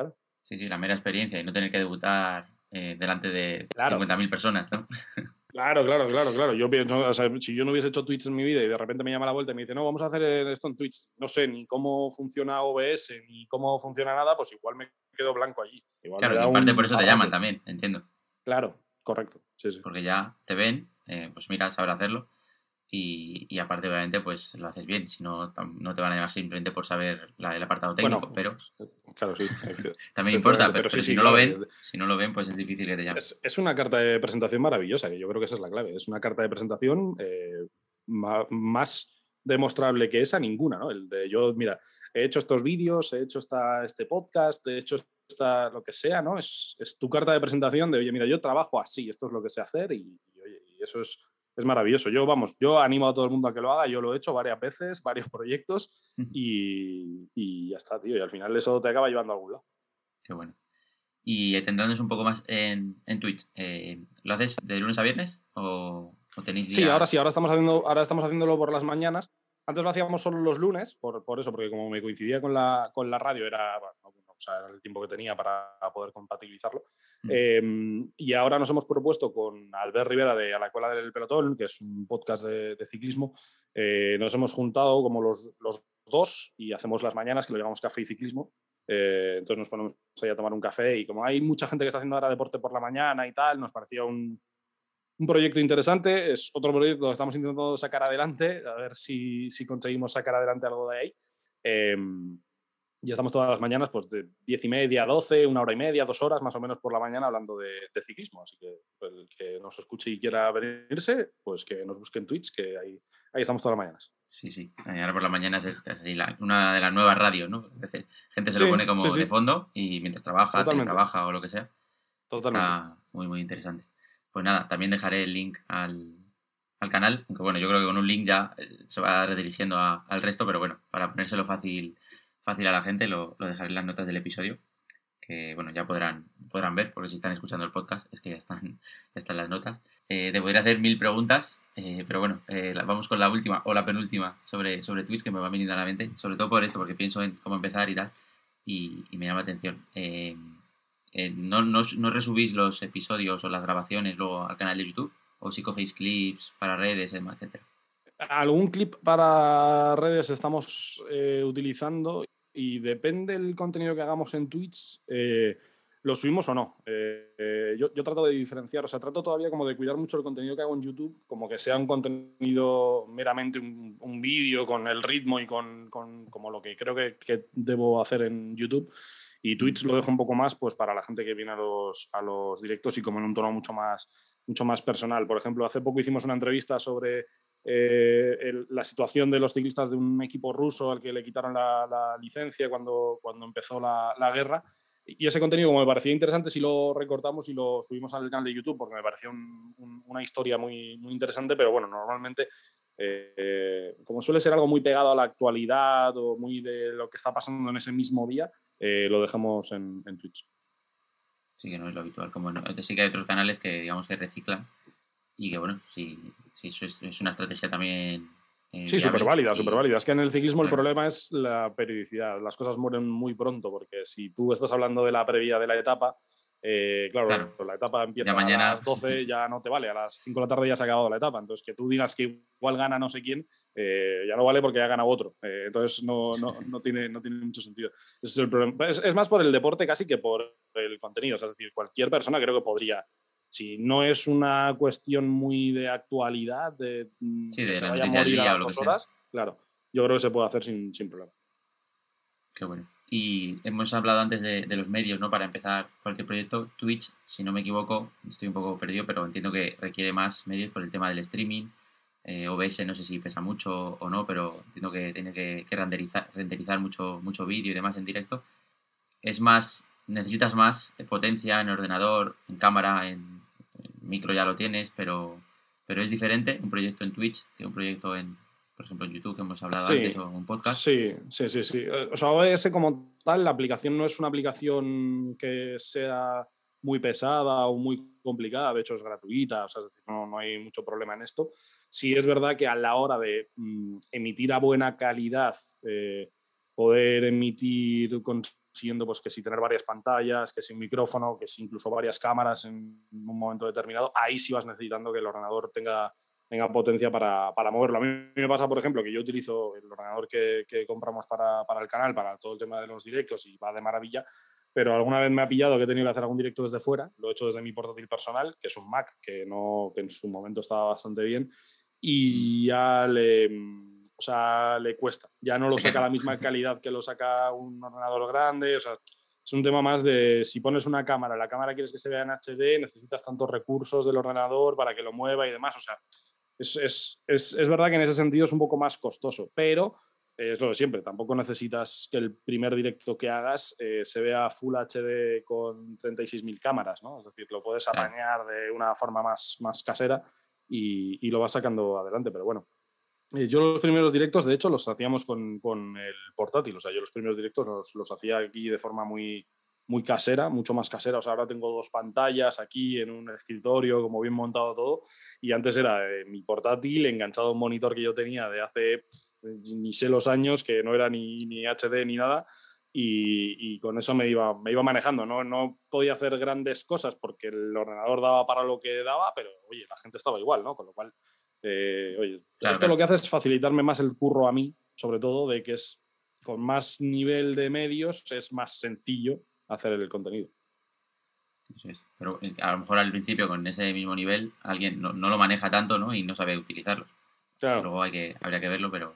Sí, sí, la mera experiencia y no tener que debutar eh, delante de claro. 50.000 personas, ¿no? (laughs) Claro, claro, claro, claro. Yo pienso, o sea, si yo no hubiese hecho tweets en mi vida y de repente me llama la vuelta y me dice, no, vamos a hacer esto en Twitch, no sé ni cómo funciona OBS ni cómo funciona nada, pues igual me quedo blanco allí. Igual claro, y parte por eso te llaman también, entiendo. Claro, correcto. Porque ya te ven, eh, pues mira, saber hacerlo. Y, aparte, obviamente, pues lo haces bien. Si no, no te van a llevar simplemente por saber el apartado técnico, pero. Claro, sí. (laughs) también importa, pero, si no lo ven, si no lo ven, pues es difícil que te llamen. Es, una carta de presentación maravillosa, que yo creo que esa es la clave. Es una carta de presentación eh, más demostrable que esa, ninguna, ¿no? El de yo, mira, he hecho estos vídeos, he hecho esta, este podcast, he hecho esta, lo que sea, ¿no? Es, es, tu carta de presentación de, oye, mira, yo trabajo así, esto es lo que sé hacer y, y eso es, es maravilloso. Yo, vamos, yo animo a todo el mundo a que lo haga, yo lo he hecho varias veces, (laughs) varios proyectos y, y ya está, tío. Y al final eso te acaba llevando a algún lado. Qué bueno. Y centrándonos un poco más en, en Twitch, eh, ¿lo haces de lunes a viernes o, tenéis días? Sí, ahora sí, ahora estamos, haciendo, ahora estamos haciéndolo por las mañaas. Antes lo hacíamos solo los lunes, por, por eso, porque como me coincidía con la, con la radio, era, o sea, era el tiempo que tenía para poder compatibilizarlo. Mm. Em, y ahora nos hemos propuesto con Albert Rivera de A la Escuela del Pelotón, que es un podcast de, ciclismo, eh, nos hemos juntado como los, los, dos y hacemos las mañanas, que lo llamamos café y ciclismo. Eh, entonces nos ponemos ahí a tomar un café y como hay mucha gente que está haciendo ahora deporte por la mañana y tal, nos parecía un, un proyecto interesante. Es otro proyecto que estamos intentando sacar adelante, a ver si, si conseguimos sacar adelante algo de ahí. Em, ya estamos todas las mañanas, pues de 10 y media, 12, una hora y media, dos horas más o menos por la mañana hablando de, ciclismo. Así que pues, el que nos escuche y quiera venirse, pues que nos busque en Twitch, que ahí, ahí estamos todas las mañanas. Sí, sí. Ahora por las mañanas es casi una de las nuevas radios, ¿no? gente se lo pone como de fondo y mientras trabaja, trabaja o lo que sea. Totalmente. Está muy, muy interesante. Pues nada, también dejaré el link al, al canal, aunque bueno, yo creo que con un link ya eh, se va redirigiendo al resto, pero bueno, para ponérselo fácil fácil a la gente, lo, dejaré en las notas del episodio, que bueno, ya podrán, podrán ver, porque si están escuchando el podcast es que ya están, están las notas. Eh, te podría hacer mil preguntas, eh, pero bueno, eh, vamos con la última o la penúltima sobre, sobre Twitch que me va viniendo a la mente, sobre todo por esto, porque pienso en cómo empezar y tal, y, me llama atención. no, no, no, resubís los episodios o las grabaciones luego al canal de YouTube? ¿O si cogéis clips para redes, etcétera? Algún clip para redes estamos utilizando y depende del contenido que hagamos en Twitch, eh, lo subimos o no. Eh, eh, yo, trato de diferenciar, o sea, trato todavía como de cuidar mucho el contenido que hago en YouTube, como que sea un contenido meramente un, vídeo con el ritmo y con, como lo que creo que, debo hacer en YouTube. Y Twitch lo dejo un poco más pues, para la gente que viene a los, a los directos y como en un tono mucho más, mucho más personal. Por ejemplo, hace poco hicimos una entrevista sobre eh, la situación de los ciclistas de un equipo ruso al que le quitaron la, licencia cuando, cuando empezó la, guerra. Y ese contenido, como me parecía interesante, si lo recortamos y lo subimos al canal de YouTube, porque me pareció una historia muy, muy, interesante, pero bueno, normalmente, eh, como suele ser algo muy pegado a la actualidad o muy de lo que está pasando en ese mismo día, eh, lo dejamos en, en, Twitch. Sí, que no es lo habitual. Como sí que hay otros canales que, digamos, que reciclan y que, bueno, sí, sí es, una estrategia también. Eh, sí, súper válida, súper válida. Es que en el ciclismo el problema es la periodicidad. Las cosas mueren muy pronto, porque si tú estás hablando de la previa de la etapa, eh, claro, la etapa empieza a las 12, (laughs) ya no te vale, a las 5 de la tarde ya se ha acabado la etapa. Entonces, que tú digas que igual gana no sé quién, eh, ya no vale porque ya ha ganado otro. entonces, no, no, no, tiene, no tiene mucho sentido. es, el problema. Es, es, más por el deporte casi que por el contenido. es decir, cualquier persona creo que podría si no es una cuestión muy de actualidad, de mm, que se vaya a morir a las dos horas, claro, yo creo que se puede hacer sin, sin, problema. Qué bueno. Y hemos hablado antes de, los medios, ¿no? Para empezar cualquier proyecto. Twitch, si no me equivoco, estoy un poco perdido, pero entiendo que requiere más medios por el tema del streaming. Eh, OBS no sé si pesa mucho o no, pero entiendo que tiene que, renderizar, renderizar mucho, mucho vídeo y demás en directo. Es más, necesitas más potencia en ordenador, en cámara, en micro ya lo tienes, pero, pero es diferente un proyecto en Twitch que un proyecto en, por ejemplo, en YouTube, que hemos hablado antes, o un podcast. Sí, sí, sí, sí. O sea, OBS como tal, la aplicación no es una aplicación que sea muy pesada o muy complicada, de hecho es gratuita, o sea, es decir, no, no hay mucho problema en esto. Sí es verdad que a la hora de mm, emitir a buena calidad, eh, poder emitir con siguiendo pues que si tener varias pantallas, que si un micrófono, que si incluso varias cámaras en un momento determinado, ahí sí vas necesitando que el ordenador tenga, tenga potencia para, para, moverlo. A mí me pasa, por ejemplo, que yo utilizo el ordenador que, que compramos para, para, el canal, para todo el tema de los directos y va de maravilla, pero alguna vez me ha pillado que he tenido que hacer algún directo desde fuera, lo he hecho desde mi portátil personal, que es un Mac, que, no, que en su momento estaba bastante bien, y ya le, o sea, le cuesta, ya no lo saca a la misma calidad que lo saca un ordenador grande, o sea, es un tema más de si pones una cámara, la cámara quieres que se vea en HD, necesitas tantos recursos del ordenador para que lo mueva y demás, o sea, es, es, es, verdad que en ese sentido es un poco más costoso, pero es lo de siempre. Tampoco necesitas que el primer directo que hagas eh, se vea Full HD con 36.000 cámaras, ¿no? Es decir, lo puedes apañar de una forma más, más casera y, y lo vas sacando adelante, pero bueno. Eh, yo los primeros directos, de hecho, los hacíamos con, con, el portátil. O sea, yo los primeros directos los, los hacía aquí de forma muy, muy casera, mucho más casera. O sea, ahora tengo dos pantallas aquí en un escritorio, como bien montado todo. Y antes era eh, mi portátil enganchado a un monitor que yo tenía de hace ni sé los años, que no era ni, ni HD ni nada. Y, y, con eso me iba, me iba manejando. No, no podía hacer grandes cosas porque el ordenador daba para lo que daba, pero oye, la gente estaba igual, ¿no? Con lo cual, eh, oye, esto lo que hace es facilitarme más el curro a mí, sobre todo, de que es con más nivel de medios es más sencillo hacer el contenido. Eso es. Pero eh, a lo mejor al principio con ese mismo nivel alguien no, no lo maneja tanto ¿no? y no sabe utilizarlo. Claro. Luego hay que, habría que verlo, pero,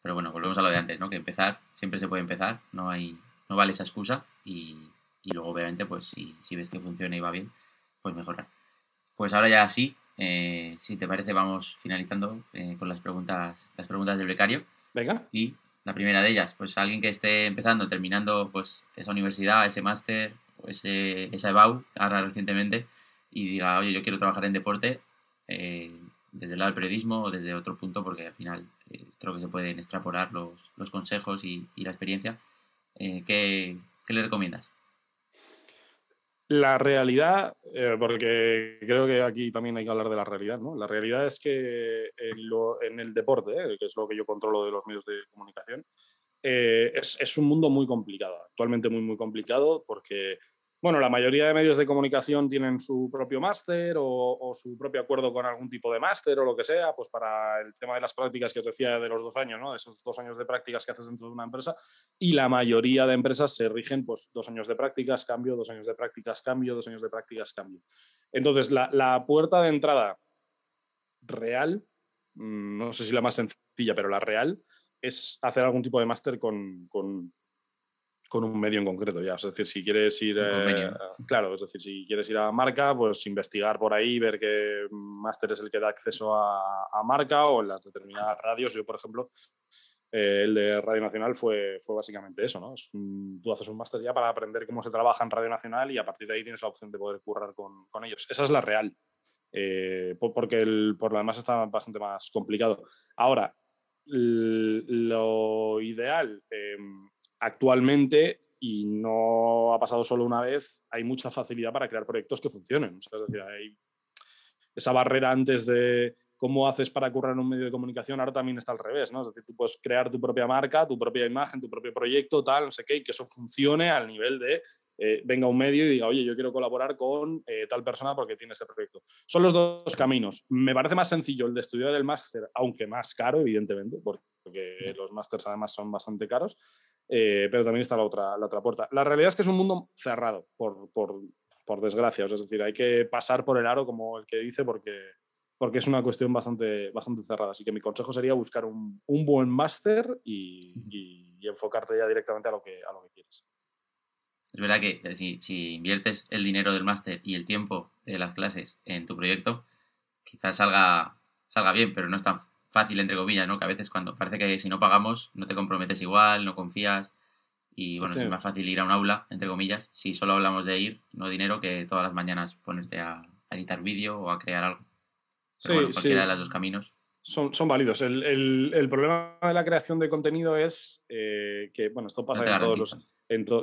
pero bueno, volvemos a lo de antes, ¿no? Que empezar, siempre se puede empezar, no hay, no vale esa excusa y, y luego obviamente pues si, si, ves que funciona y va bien, pues mejorar. Pues ahora ya sí, eh, si te parece vamos finalizando eh, con las preguntas, las preguntas del becario. Venga. Y la primera de ellas, pues alguien que esté empezando, terminando pues esa universidad, ese máster, ese, esa EBAU, ahora recientemente, y diga, oye, yo quiero trabajar en deporte eh, desde el lado del periodismo o desde otro punto, porque al final eh, creo que se pueden extrapolar los, los consejos y, y, la experiencia. Eh, ¿qué, ¿Qué le recomiendas? La realidad, eh, porque creo que aquí también hay que hablar de la realidad, ¿no? La realidad es que en, lo, en el deporte, ¿eh? que es lo que yo controlo de los medios de comunicación, eh, es, es, un mundo muy complicado, actualmente muy, muy complicado, porque bueno, la mayoría de medios de comunicación tienen su propio máster o, su propio acuerdo con algún tipo de máster o lo que sea, pues para el tema de las prácticas que os decía de los dos años, ¿no? De esos dos años de prácticas que haces dentro de una empresa. Y la mayoría de empresas se rigen, pues, dos años de prácticas, cambio, dos años de prácticas, cambio, dos años de prácticas, cambio. Entonces, la, la puerta de entrada real, mm, no sé si la más sencilla, pero la real, es hacer algún tipo de máster con, con con un medio en concreto ya. Es decir, si quieres ir. Eh, claro, es decir, si quieres ir a marca, pues investigar por ahí, ver qué máster es el que da acceso a, a, marca o en las determinadas radios. Yo, por ejemplo, eh, el de Radio Nacional fue, fue básicamente eso, ¿no? Es un, tú haces un máster ya para aprender cómo se trabaja en Radio Nacional y a partir de ahí tienes la opción de poder currar con, con ellos. Esa es la real. Eh, porque el, por lo demás está bastante más complicado. Ahora, lo ideal, eh, actualmente, y no ha pasado solo una vez, hay mucha facilidad para crear proyectos que funcionen. Es decir, hay esa barrera antes de cómo haces para currar en un medio de comunicación, ahora también está al revés, ¿no? Es decir, tú puedes crear tu propia marca, tu propia imagen, tu propio proyecto, tal, no sé qué, y que eso funcione al nivel de eh, venga un medio y diga, oye, yo quiero colaborar con eh, tal persona porque tiene este proyecto. Son los dos caminos. Me parece más sencillo el de estudiar el máster, aunque más caro, evidentemente, porque los másters además son bastante caros, eh, pero también está la otra, la otra puerta. La realidad es que es un mundo cerrado, por, por, por desgracia. Es decir, hay que pasar por el aro, como el que dice, porque, porque es una cuestión bastante, bastante cerrada. Así que mi consejo sería buscar un, un buen máster y, y, y, enfocarte ya directamente a lo que, a lo que quieres. Es verdad que eh, si, si inviertes el dinero del máster y el tiempo de las clases en tu proyecto, quizás salga, salga bien, pero no es tan fácil, entre comillas, ¿no? Que a veces cuando parece que si no pagamos no te comprometes igual, no confías y bueno, sí. es más fácil ir a un aula, entre comillas, si solo hablamos de ir, no dinero, que todas las mañanas ponerte a, a editar vídeo o a crear algo. Pero sí, bueno, cualquiera sí. de los dos caminos. Son, son válidos. El, el, el, problema de la creación de contenido es eh, que, bueno, esto pasa no en todos los...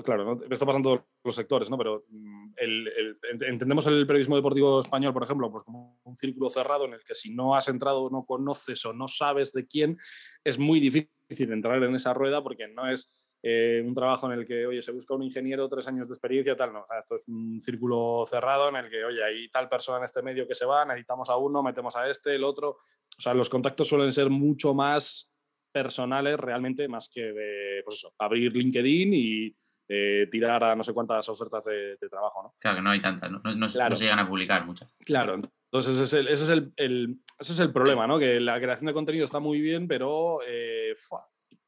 Claro, ¿no? esto pasa en todos los sectores, ¿no? Pero mm, el, entendemos el periodismo deportivo español, por ejemplo, pues como un círculo cerrado en el que si no has entrado, no conoces o no sabes de quién, es muy difícil entrar en esa rueda porque no es eh, un trabajo en el que, oye, se busca un ingeniero, tres años de experiencia, tal, no. esto es un círculo cerrado en el que, oye, hay tal persona en este medio que se va, necesitamos a uno, metemos a este, el otro. O sea, los contactos suelen ser mucho más personales realmente, más que de, pues eso, abrir LinkedIn y eh, tirar a no sé cuántas ofertas de, trabajo, ¿no? Claro, que no hay tantas, no, no, se llegan a publicar muchas. Claro, entonces ese es el, ese es el, ese es el problema, ¿no? Que la creación de contenido está muy bien, pero eh,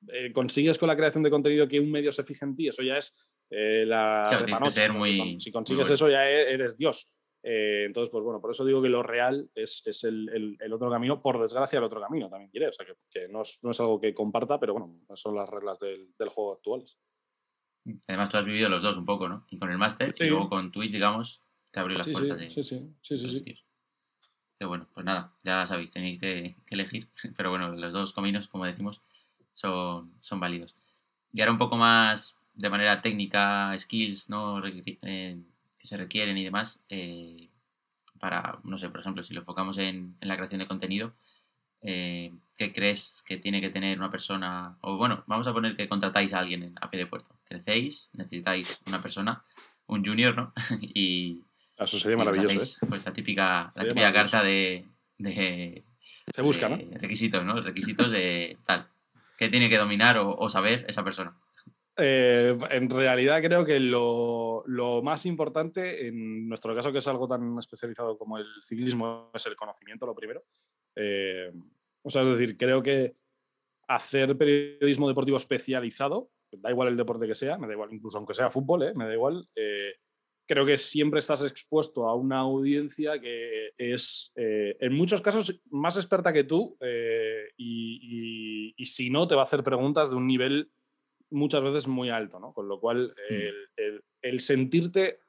eh, consigues con la creación de contenido que un medio se fije en ti, eso ya es la claro, ser muy, si, consigues eso ya e, eres Dios. Eh, entonces, pues bueno, por eso digo que lo real es, es el, el, otro camino, por desgracia el otro camino también quiere, o sea que, que no, es, no, es, algo que comparta, pero bueno, son las reglas del, del, juego actuales. Además, tú has vivido los dos un poco, ¿no? Y con el máster y luego con Twitch, digamos, te abrió las puertas sí, sí, sí, sí, sí, Pero bueno, pues nada, ya sabéis, tenéis que, que elegir, (laughs) pero bueno, los dos caminos, como decimos, son, son válidos. Y ahora un poco más de manera técnica, skills ¿no? Eh, que se requieren y demás, eh, para, no sé, por ejemplo, si lo enfocamos en, en la creación de contenido, eh, ¿qué crees que tiene que tener una persona? O bueno, vamos a poner que contratáis a alguien en AP de Puerto. Crecéis, necesitáis una persona, un junior, ¿no? (laughs) y. Eso sería maravilloso. Pues la típica, la típica carta de, de, Se busca, ¿no? Requisitos, ¿no? Requisitos de tal. ¿Qué tiene que dominar o, saber esa persona? Eh, en realidad creo que lo, más importante, en nuestro caso que es algo tan especializado como el ciclismo, es el conocimiento, lo primero. Eh, o sea, es decir, creo que hacer periodismo deportivo especializado, da igual el deporte que sea, me da igual, incluso aunque sea fútbol, ¿eh? me da igual, creo que siempre estás expuesto a una audiencia que es, eh, en muchos casos, más experta que tú eh, y, si no, te va a hacer preguntas de un nivel muchas veces muy alto, ¿no? Con lo cual, mm. el, sentirte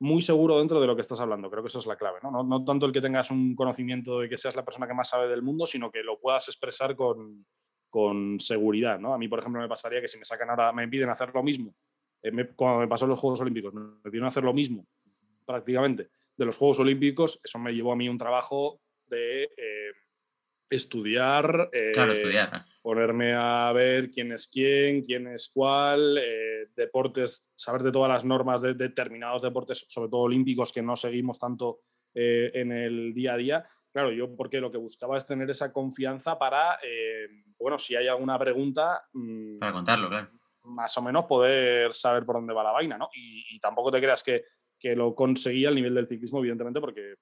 muy seguro dentro de lo que estás hablando, creo que eso es la clave, ¿no? ¿no? tanto el que tengas un conocimiento de que seas la persona que más sabe del mundo, sino que lo puedas expresar con, con seguridad, ¿no? A mí, por ejemplo, me pasaría que si me sacan ahora, me piden hacer lo mismo eh, cuando me pasó en los Juegos Olímpicos, me pidieron hacer lo mismo prácticamente de los Juegos Olímpicos, eso me llevó a mí un trabajo de eh, estudiar, eh, ponerme a ver quién es quién, quién es cuál, deportes, saber de todas las normas de, determinados deportes, sobre todo olímpicos, que no seguimos tanto en el día a día. Claro, yo porque lo que buscaba es tener esa confianza para, bueno, si hay alguna pregunta... Mm, para contarlo, claro más o menos poder saber por dónde va la vaina, ¿no? Y, tampoco te creas que, que, lo conseguía al nivel del ciclismo, evidentemente, porque,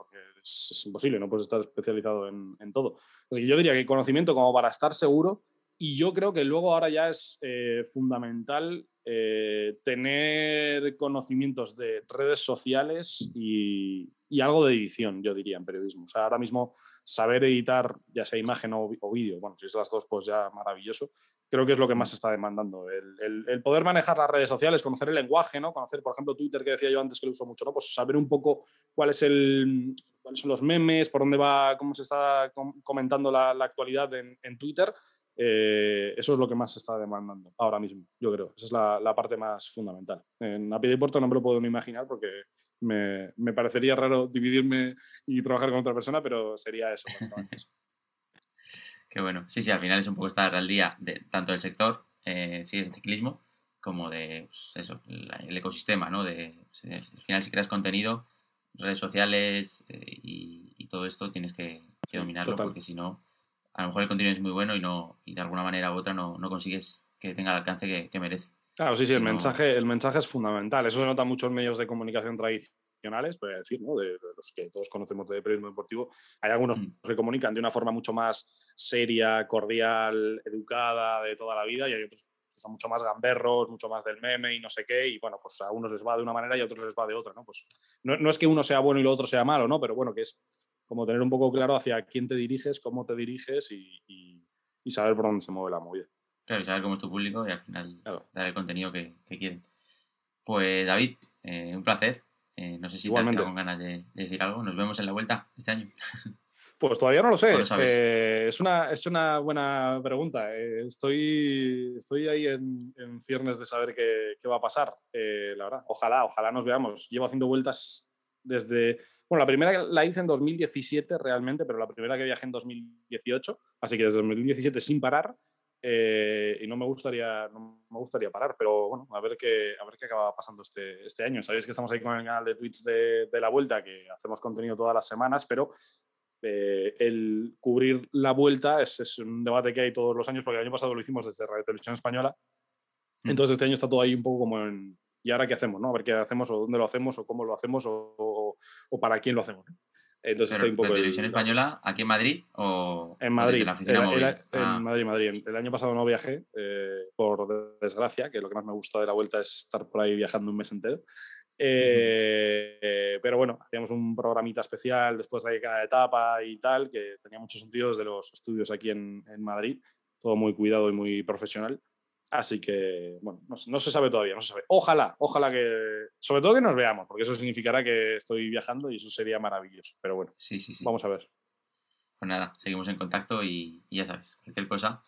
es, imposible, no puedes estar especializado en, en, todo. Así que yo diría que conocimiento como para estar seguro, y yo creo que luego ahora ya es eh, fundamental eh, tener conocimientos de redes sociales y, y, algo de edición, yo diría, en periodismo. O sea, ahora mismo saber editar, ya sea imagen o, o vídeo, bueno, si es las dos, pues ya maravilloso, creo que es lo que más se está demandando. El, poder manejar las redes sociales, conocer el lenguaje, ¿no? Conocer, por ejemplo, Twitter, que decía yo antes que lo uso mucho, ¿no? Pues saber un poco cuál es el, cuáles son los memes, por dónde va, cómo se está comentando la, actualidad en, Twitter. Eh, eso es lo que más se está demandando ahora mismo, yo creo. Esa es la, parte más fundamental. En API de Puerto no me lo puedo ni imaginar porque me, me, parecería raro dividirme y trabajar con otra persona, pero sería eso. (laughs) Qué bueno. Sí, sí, al final es un poco estar al día de tanto del sector, eh, si es de ciclismo, como de pues, eso, el, ecosistema, ¿no? De, al final, si creas contenido, redes sociales eh, y, todo esto, tienes que, dominarlo, porque si no, a lo mejor el contenido es muy bueno y no y de alguna manera u otra no, no consigues que tenga el alcance que, merece. Claro, sí, sí, el, mensaje, el mensaje es fundamental. Eso se nota mucho en medios de comunicación tradicionales, voy a decir, ¿no? de, los que todos conocemos de periodismo deportivo. Hay algunos mm. que comunican de una forma mucho más seria, cordial, educada de toda la vida y hay otros que son mucho más gamberros, mucho más del meme y no sé qué, y bueno, pues a unos les va de una manera y a otros les va de otra, ¿no? Pues no, no es que uno sea bueno y lo otro sea malo, ¿no? Pero bueno, que es como tener un poco claro hacia quién te diriges, cómo te diriges y, y, saber por dónde se mueve la movida. Claro, y saber cómo es tu público y al final dar el contenido que, que quieren. Pues David, eh, un placer. Eh, no sé si te has con ganas de, decir algo. Nos vemos en la vuelta este año. (laughs) Pues todavía no lo sé. Eh, es, una, es una buena pregunta. Eh, estoy, estoy ahí en, en, ciernes de saber qué, qué va a pasar, eh, la verdad. Ojalá, ojalá nos veamos. Llevo haciendo vueltas desde... Bueno, la primera la hice en 2017 realmente, pero la primera que viajé en 2018, así que desde 2017 sin parar. Eh, y no me gustaría no me gustaría parar, pero bueno, a ver qué, a ver qué acaba pasando este, este año. Sabéis que estamos ahí con el canal de Twitch de, de la Vuelta, que hacemos contenido todas las semanas, pero eh, el cubrir la Vuelta es, es, un debate que hay todos los años, porque el año pasado lo hicimos desde Radio Televisión Española, mm. entonces este año está todo ahí un poco como en... ¿Y ahora qué hacemos? No? A ver qué hacemos, o dónde lo hacemos, o cómo lo hacemos, o, o, o para quién lo hacemos. Entonces estoy un poco. televisión el... española aquí en Madrid o en Madrid? La el, el, ah. En Madrid, Madrid. El año pasado no viajé, eh, por desgracia, que lo que más me gusta de la vuelta es estar por ahí viajando un mes entero. Eh. Pero bueno, hacíamos un programita especial después de cada etapa y tal, que tenía mucho sentido desde los estudios aquí en, en Madrid, todo muy cuidado y muy profesional. Así que, bueno, no, no, se sabe todavía, no se sabe. Ojalá, ojalá que, sobre todo que nos veamos, porque eso significará que estoy viajando y eso sería maravilloso. Pero bueno, sí, sí, sí. vamos a ver. Pues nada, seguimos en contacto y, y ya sabes, cualquier cosa,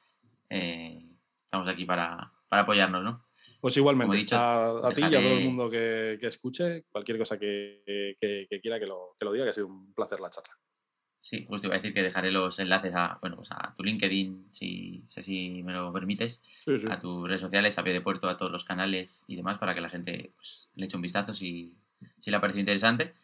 eh, estamos aquí para, para, apoyarnos, ¿no? Pues igualmente, dicho, a, a dejaré... ti y a todo el mundo que, que escuche, cualquier cosa que, que, quiera que lo, que lo diga, que ha sido un placer la charla. Sí, justo iba a decir que dejaré los enlaces a, bueno, pues a tu LinkedIn, si, si me lo permites, sí, sí. a tus redes sociales, a pie de puerto, a todos los canales y demás, para que la gente pues, le eche un vistazo si, si le ha parecido interesante.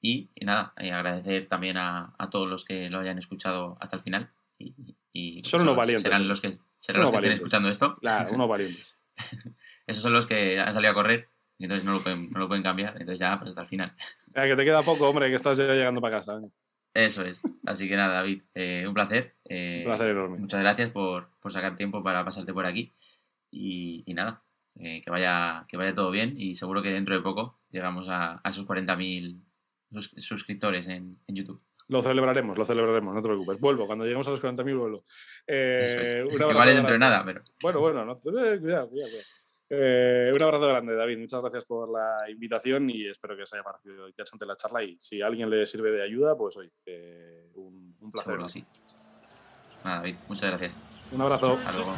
Y, y nada, y agradecer también a, a, todos los que lo hayan escuchado hasta el final. Y, y son unos valientes. Serán los que, serán los que estén escuchando esto. Claro, unos valientes. (laughs) (laughs) Esos son los que han salido a correr y entonces no lo pueden, no lo pueden cambiar. Entonces ya, pues hasta el final. Ya, que te queda poco, hombre, que estás ya llegando para casa. ¿eh? Eso es. Así que nada, David, eh, un placer. Eh, un placer enorme. Muchas gracias por, por, sacar tiempo para pasarte por aquí. Y, y nada, eh, que, vaya, que vaya todo bien y seguro que dentro de poco llegamos a, a esos 40.000 sus, suscriptores en, en, YouTube. Lo celebraremos, lo celebraremos, no te preocupes. Vuelvo, cuando lleguemos a los 40.000 vuelvo. Eh, (laughs) Igual dentro de nada, pero... Bueno, bueno, no, cuidado, cuidado. cuidado. Eh, un abrazo grande, David. Muchas gracias por la invitación y espero que os haya parecido interesante la charla. Y si a alguien le sirve de ayuda, pues oye, eh, un, un, placer. Seguro, sí. Nada, David, muchas gracias. Un abrazo. Hasta luego.